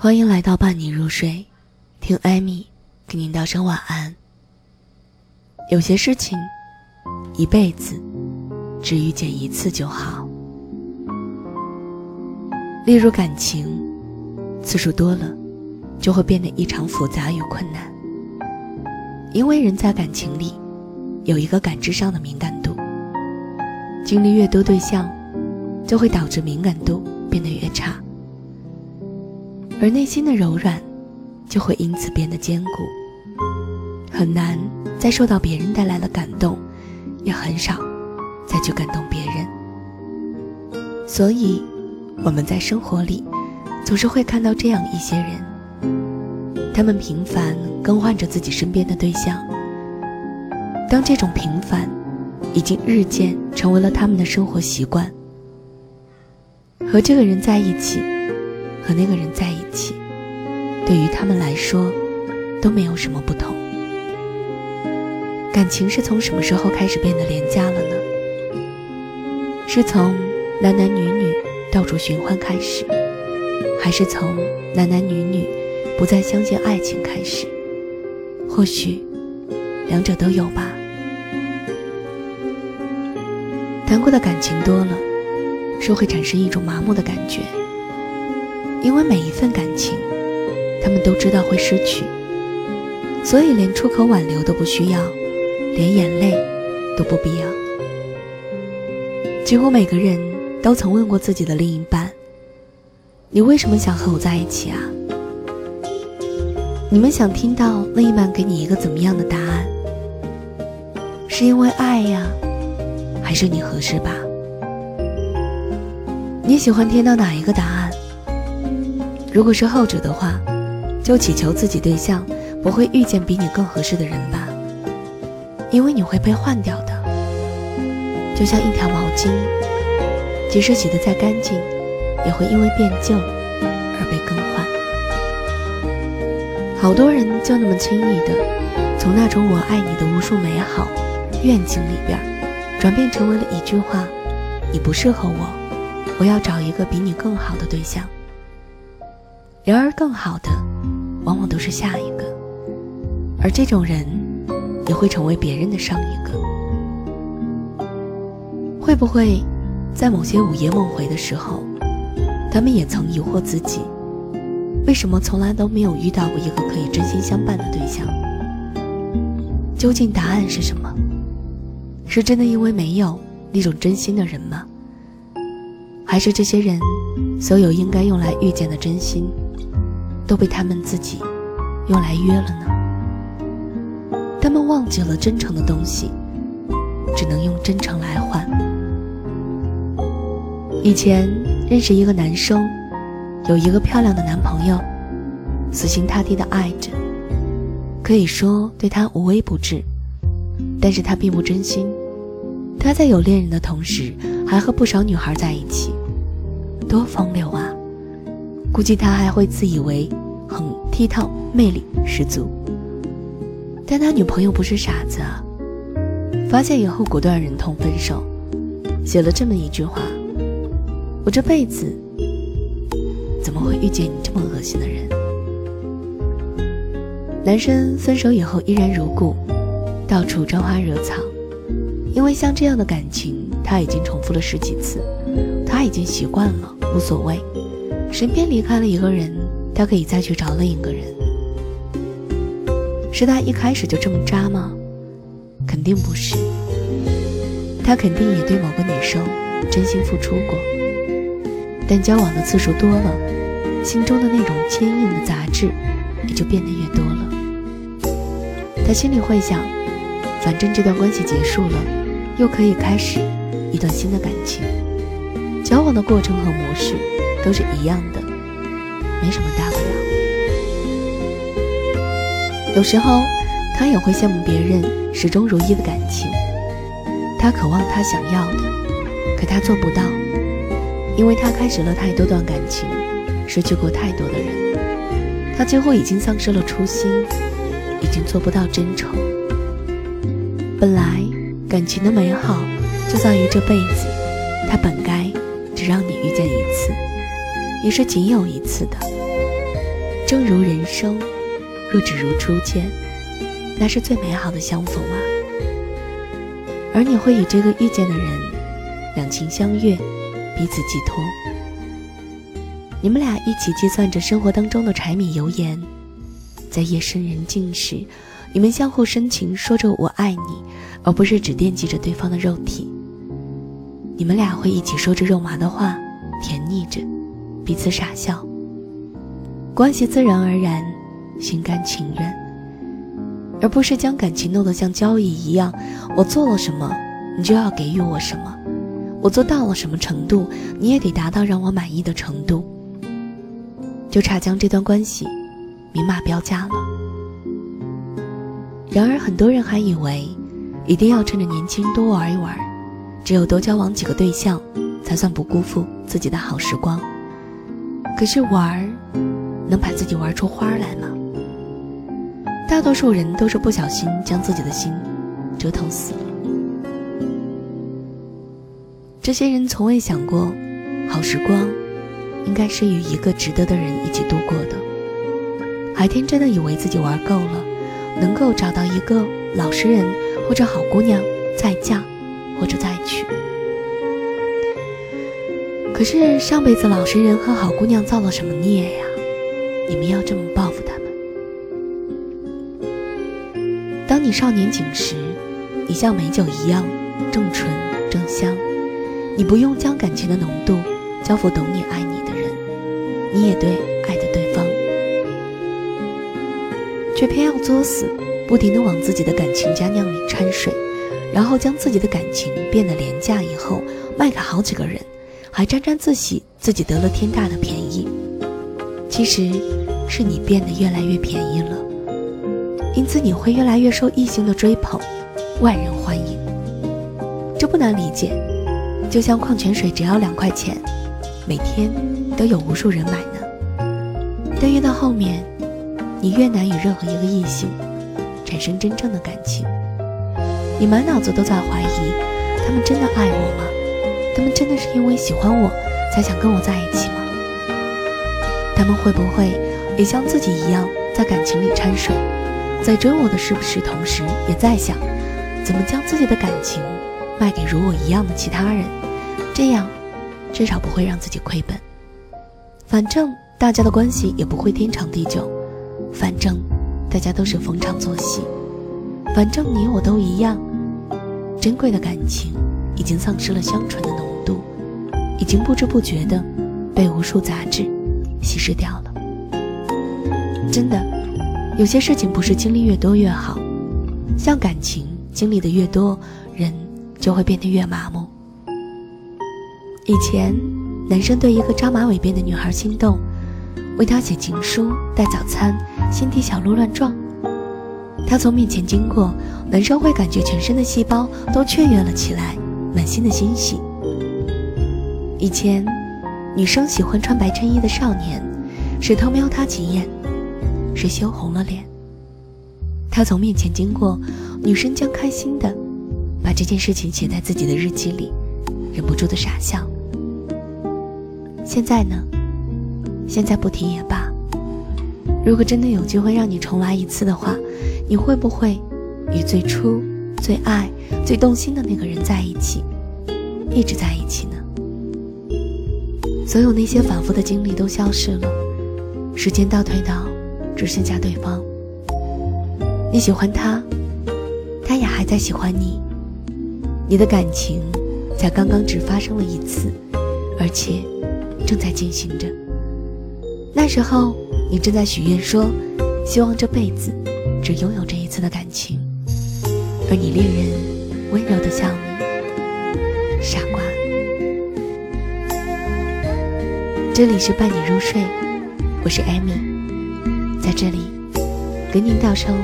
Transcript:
欢迎来到伴你入睡，听艾米给您道声晚安。有些事情，一辈子只遇见一次就好。例如感情，次数多了，就会变得异常复杂与困难。因为人在感情里，有一个感知上的敏感度，经历越多对象，就会导致敏感度变得越差。而内心的柔软，就会因此变得坚固，很难再受到别人带来的感动，也很少再去感动别人。所以，我们在生活里，总是会看到这样一些人，他们频繁更换着自己身边的对象。当这种平凡，已经日渐成为了他们的生活习惯，和这个人在一起。和那个人在一起，对于他们来说都没有什么不同。感情是从什么时候开始变得廉价了呢？是从男男女女到处寻欢开始，还是从男男女女不再相信爱情开始？或许两者都有吧。谈过的感情多了，是会产生一种麻木的感觉。因为每一份感情，他们都知道会失去，所以连出口挽留都不需要，连眼泪都不必要。几乎每个人都曾问过自己的另一半：“你为什么想和我在一起啊？”你们想听到另一半给你一个怎么样的答案？是因为爱呀，还是你合适吧？你喜欢听到哪一个答案？如果是后者的话，就祈求自己对象不会遇见比你更合适的人吧，因为你会被换掉的。就像一条毛巾，即使洗得再干净，也会因为变旧而被更换。好多人就那么轻易的，从那种“我爱你”的无数美好愿景里边，转变成为了一句话：“你不适合我，我要找一个比你更好的对象。”然而，更好的，往往都是下一个，而这种人，也会成为别人的上一个。会不会，在某些午夜梦回的时候，他们也曾疑惑自己，为什么从来都没有遇到过一个可以真心相伴的对象？究竟答案是什么？是真的因为没有那种真心的人吗？还是这些人，所有应该用来遇见的真心？都被他们自己用来约了呢。他们忘记了真诚的东西，只能用真诚来换。以前认识一个男生，有一个漂亮的男朋友，死心塌地的爱着，可以说对他无微不至。但是他并不真心，他在有恋人的同时，还和不少女孩在一起，多风流啊！估计他还会自以为很倜傥、魅力十足，但他女朋友不是傻子啊！发现以后果断忍痛分手，写了这么一句话：“我这辈子怎么会遇见你这么恶心的人？”男生分手以后依然如故，到处沾花惹草，因为像这样的感情他已经重复了十几次，他已经习惯了，无所谓。身边离开了一个人，他可以再去找另一个人。是他一开始就这么渣吗？肯定不是。他肯定也对某个女生真心付出过，但交往的次数多了，心中的那种坚硬的杂质也就变得越多了。他心里会想，反正这段关系结束了，又可以开始一段新的感情。交往的过程和模式。都是一样的，没什么大不了。有时候，他也会羡慕别人始终如一的感情。他渴望他想要的，可他做不到，因为他开始了太多段感情，失去过太多的人。他几乎已经丧失了初心，已经做不到真诚。本来感情的美好就在于这辈子，他本该。也是仅有一次的，正如人生，若只如初见，那是最美好的相逢啊。而你会与这个遇见的人两情相悦，彼此寄托。你们俩一起计算着生活当中的柴米油盐，在夜深人静时，你们相互深情说着“我爱你”，而不是只惦记着对方的肉体。你们俩会一起说着肉麻的话，彼此傻笑。关系自然而然，心甘情愿，而不是将感情弄得像交易一样。我做了什么，你就要给予我什么；我做到了什么程度，你也得达到让我满意的程度。就差将这段关系明码标价了。然而，很多人还以为，一定要趁着年轻多玩一玩。只有多交往几个对象，才算不辜负自己的好时光。可是玩儿，能把自己玩出花来吗？大多数人都是不小心将自己的心折腾死了。这些人从未想过，好时光应该是与一个值得的人一起度过的，还天真的以为自己玩够了，能够找到一个老实人或者好姑娘再嫁。或者再娶，可是上辈子老实人和好姑娘造了什么孽呀？你们要这么报复他们？当你少年锦时，你像美酒一样正纯正香，你不用将感情的浓度交付懂你爱你的人，你也对爱的对方，却偏要作死，不停的往自己的感情佳酿里掺水。然后将自己的感情变得廉价，以后卖给好几个人，还沾沾自喜自己得了天大的便宜。其实，是你变得越来越便宜了，因此你会越来越受异性的追捧，万人欢迎。这不难理解，就像矿泉水只要两块钱，每天都有无数人买呢。但越到后面，你越难与任何一个异性产生真正的感情。你满脑子都在怀疑，他们真的爱我吗？他们真的是因为喜欢我才想跟我在一起吗？他们会不会也像自己一样在感情里掺水，在追我的是不是同时也在想，怎么将自己的感情卖给如我一样的其他人，这样至少不会让自己亏本。反正大家的关系也不会天长地久，反正大家都是逢场作戏，反正你我都一样。珍贵的感情已经丧失了香醇的浓度，已经不知不觉的被无数杂质稀释掉了。真的，有些事情不是经历越多越好，像感情经历的越多，人就会变得越麻木。以前，男生对一个扎马尾辫的女孩心动，为她写情书、带早餐，心底小鹿乱撞。他从面前经过，男生会感觉全身的细胞都雀跃了起来，满心的欣喜。以前，女生喜欢穿白衬衣的少年，谁偷瞄她几眼，谁羞红了脸。他从面前经过，女生将开心的把这件事情写在自己的日记里，忍不住的傻笑。现在呢？现在不提也罢。如果真的有机会让你重来一次的话，你会不会与最初、最爱、最动心的那个人在一起，一直在一起呢？所有那些反复的经历都消失了，时间倒退到只剩下对方。你喜欢他，他也还在喜欢你，你的感情才刚刚只发生了一次，而且正在进行着。那时候你正在许愿说，希望这辈子。只拥有这一次的感情，而你恋人温柔的笑你，傻瓜。这里是伴你入睡，我是艾米，在这里给您道声。